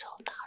找到